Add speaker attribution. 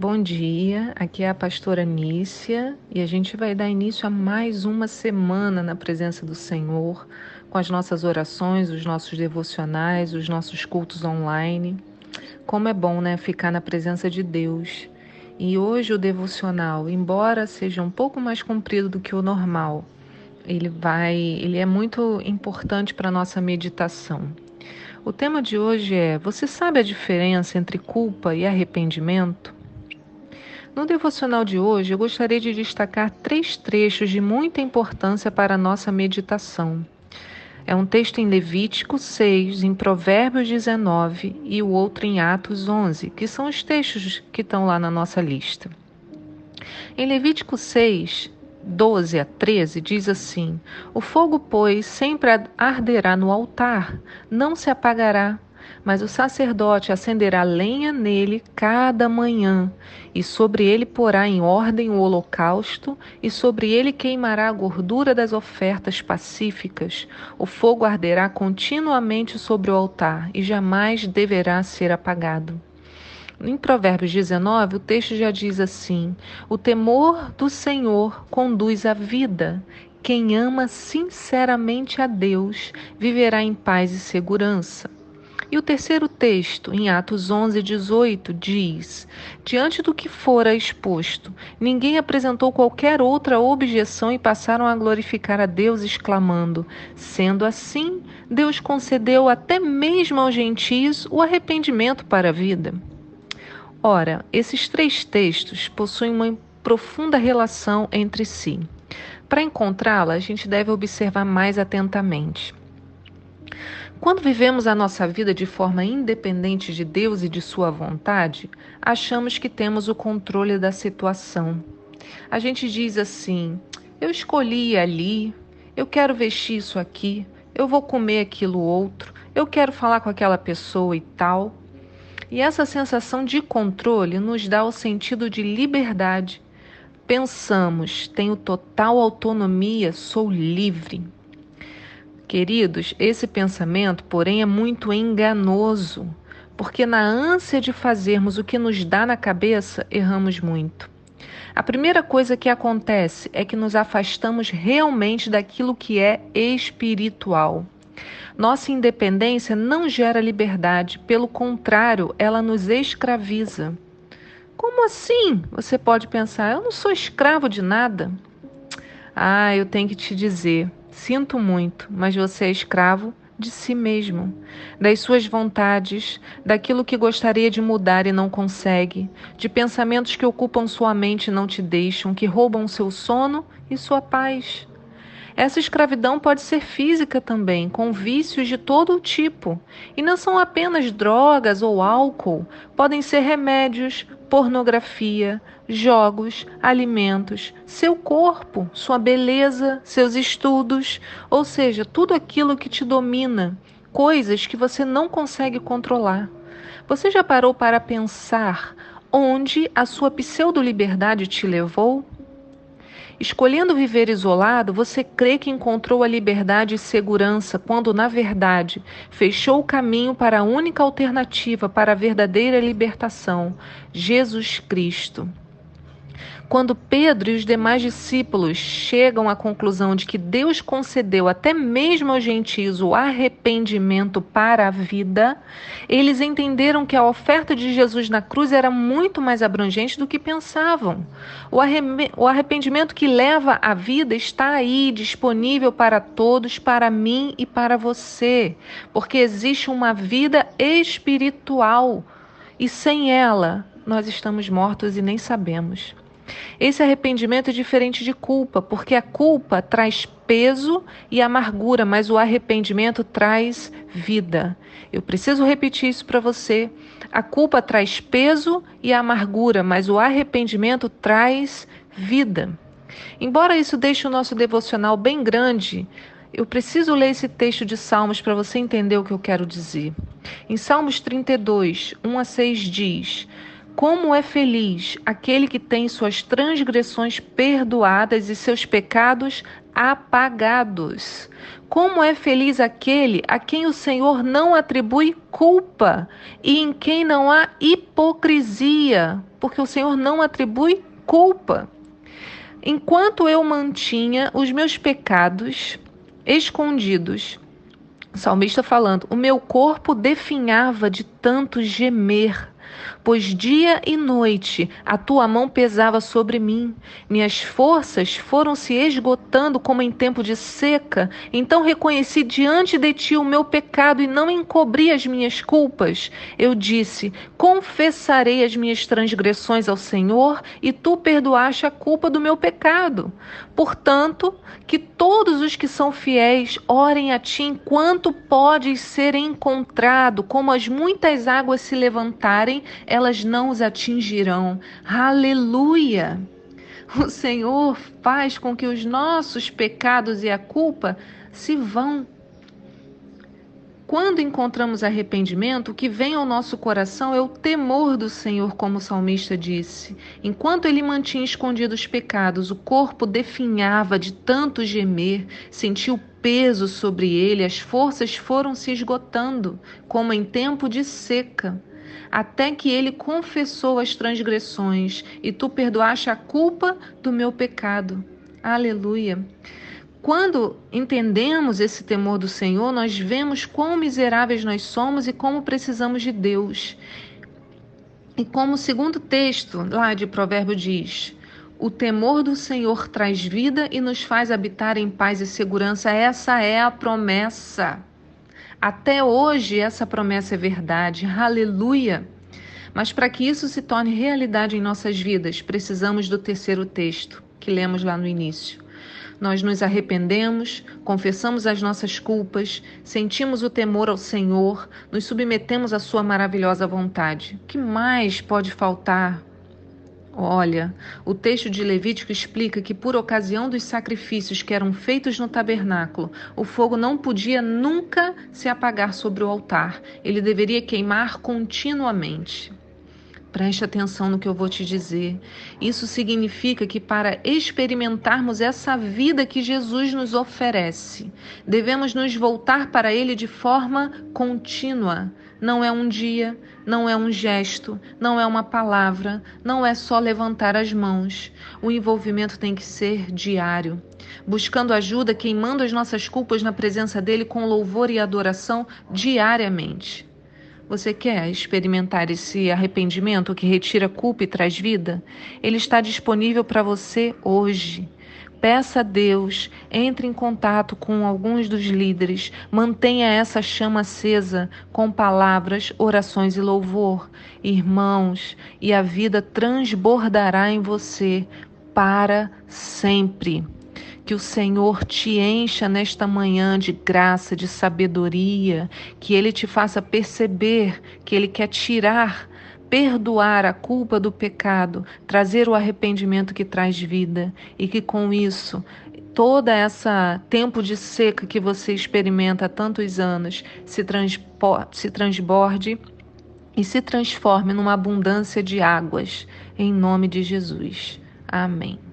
Speaker 1: Bom dia. Aqui é a pastora Nícia e a gente vai dar início a mais uma semana na presença do Senhor, com as nossas orações, os nossos devocionais, os nossos cultos online. Como é bom, né, ficar na presença de Deus. E hoje o devocional, embora seja um pouco mais comprido do que o normal, ele vai, ele é muito importante para nossa meditação. O tema de hoje é: Você sabe a diferença entre culpa e arrependimento? No devocional de hoje, eu gostaria de destacar três trechos de muita importância para a nossa meditação. É um texto em Levítico 6, em Provérbios 19 e o outro em Atos 11, que são os textos que estão lá na nossa lista. Em Levítico 6, 12 a 13 diz assim: O fogo, pois, sempre arderá no altar, não se apagará, mas o sacerdote acenderá lenha nele cada manhã, e sobre ele porá em ordem o holocausto, e sobre ele queimará a gordura das ofertas pacíficas. O fogo arderá continuamente sobre o altar, e jamais deverá ser apagado. Em Provérbios 19, o texto já diz assim: O temor do Senhor conduz à vida. Quem ama sinceramente a Deus viverá em paz e segurança. E o terceiro texto, em Atos 11, 18, diz: Diante do que fora exposto, ninguém apresentou qualquer outra objeção e passaram a glorificar a Deus, exclamando: Sendo assim, Deus concedeu até mesmo aos gentios o arrependimento para a vida. Ora, esses três textos possuem uma profunda relação entre si. Para encontrá-la, a gente deve observar mais atentamente. Quando vivemos a nossa vida de forma independente de Deus e de Sua vontade, achamos que temos o controle da situação. A gente diz assim: eu escolhi ali, eu quero vestir isso aqui, eu vou comer aquilo outro, eu quero falar com aquela pessoa e tal. E essa sensação de controle nos dá o sentido de liberdade. Pensamos, tenho total autonomia, sou livre. Queridos, esse pensamento, porém, é muito enganoso, porque na ânsia de fazermos o que nos dá na cabeça, erramos muito. A primeira coisa que acontece é que nos afastamos realmente daquilo que é espiritual. Nossa independência não gera liberdade, pelo contrário, ela nos escraviza. Como assim? Você pode pensar, eu não sou escravo de nada. Ah, eu tenho que te dizer, sinto muito, mas você é escravo de si mesmo, das suas vontades, daquilo que gostaria de mudar e não consegue, de pensamentos que ocupam sua mente e não te deixam, que roubam seu sono e sua paz. Essa escravidão pode ser física também, com vícios de todo tipo. E não são apenas drogas ou álcool, podem ser remédios, pornografia, jogos, alimentos, seu corpo, sua beleza, seus estudos, ou seja, tudo aquilo que te domina, coisas que você não consegue controlar. Você já parou para pensar onde a sua pseudo-liberdade te levou? Escolhendo viver isolado, você crê que encontrou a liberdade e segurança, quando, na verdade, fechou o caminho para a única alternativa para a verdadeira libertação: Jesus Cristo. Quando Pedro e os demais discípulos chegam à conclusão de que Deus concedeu até mesmo aos gentios o arrependimento para a vida, eles entenderam que a oferta de Jesus na cruz era muito mais abrangente do que pensavam. O arrependimento que leva à vida está aí, disponível para todos, para mim e para você, porque existe uma vida espiritual e sem ela nós estamos mortos e nem sabemos. Esse arrependimento é diferente de culpa, porque a culpa traz peso e amargura, mas o arrependimento traz vida. Eu preciso repetir isso para você. A culpa traz peso e amargura, mas o arrependimento traz vida. Embora isso deixe o nosso devocional bem grande, eu preciso ler esse texto de Salmos para você entender o que eu quero dizer. Em Salmos 32, 1 a 6 diz: Como é feliz aquele que tem suas transgressões perdoadas e seus pecados apagados. Como é feliz aquele a quem o Senhor não atribui culpa e em quem não há hipocrisia, porque o Senhor não atribui culpa. Enquanto eu mantinha os meus pecados escondidos, o salmista falando, o meu corpo definhava de tanto gemer pois dia e noite a tua mão pesava sobre mim. Minhas forças foram se esgotando como em tempo de seca. Então reconheci diante de ti o meu pecado e não encobri as minhas culpas. Eu disse: Confessarei as minhas transgressões ao Senhor, e tu perdoaste a culpa do meu pecado. Portanto, que todos os que são fiéis orem a ti enquanto podes ser encontrado, como as muitas águas se levantarem, elas não os atingirão. Aleluia! O Senhor faz com que os nossos pecados e a culpa se vão. Quando encontramos arrependimento, o que vem ao nosso coração é o temor do Senhor, como o salmista disse. Enquanto ele mantinha escondidos os pecados, o corpo definhava de tanto gemer, sentiu peso sobre ele, as forças foram se esgotando, como em tempo de seca até que ele confessou as transgressões e tu perdoaste a culpa do meu pecado. Aleluia. Quando entendemos esse temor do Senhor, nós vemos quão miseráveis nós somos e como precisamos de Deus. E como o segundo texto lá de Provérbio diz, o temor do Senhor traz vida e nos faz habitar em paz e segurança. Essa é a promessa. Até hoje essa promessa é verdade, aleluia! Mas para que isso se torne realidade em nossas vidas, precisamos do terceiro texto que lemos lá no início. Nós nos arrependemos, confessamos as nossas culpas, sentimos o temor ao Senhor, nos submetemos à Sua maravilhosa vontade. O que mais pode faltar Olha, o texto de Levítico explica que, por ocasião dos sacrifícios que eram feitos no tabernáculo, o fogo não podia nunca se apagar sobre o altar, ele deveria queimar continuamente. Preste atenção no que eu vou te dizer. Isso significa que para experimentarmos essa vida que Jesus nos oferece, devemos nos voltar para Ele de forma contínua. Não é um dia, não é um gesto, não é uma palavra, não é só levantar as mãos. O envolvimento tem que ser diário. Buscando ajuda, queimando as nossas culpas na presença dele com louvor e adoração diariamente. Você quer experimentar esse arrependimento que retira culpa e traz vida? Ele está disponível para você hoje. Peça a Deus, entre em contato com alguns dos líderes, mantenha essa chama acesa com palavras, orações e louvor. Irmãos, e a vida transbordará em você para sempre. Que o Senhor te encha nesta manhã de graça, de sabedoria, que Ele te faça perceber que Ele quer tirar, perdoar a culpa do pecado, trazer o arrependimento que traz vida e que com isso toda essa tempo de seca que você experimenta há tantos anos se, se transborde e se transforme numa abundância de águas, em nome de Jesus. Amém.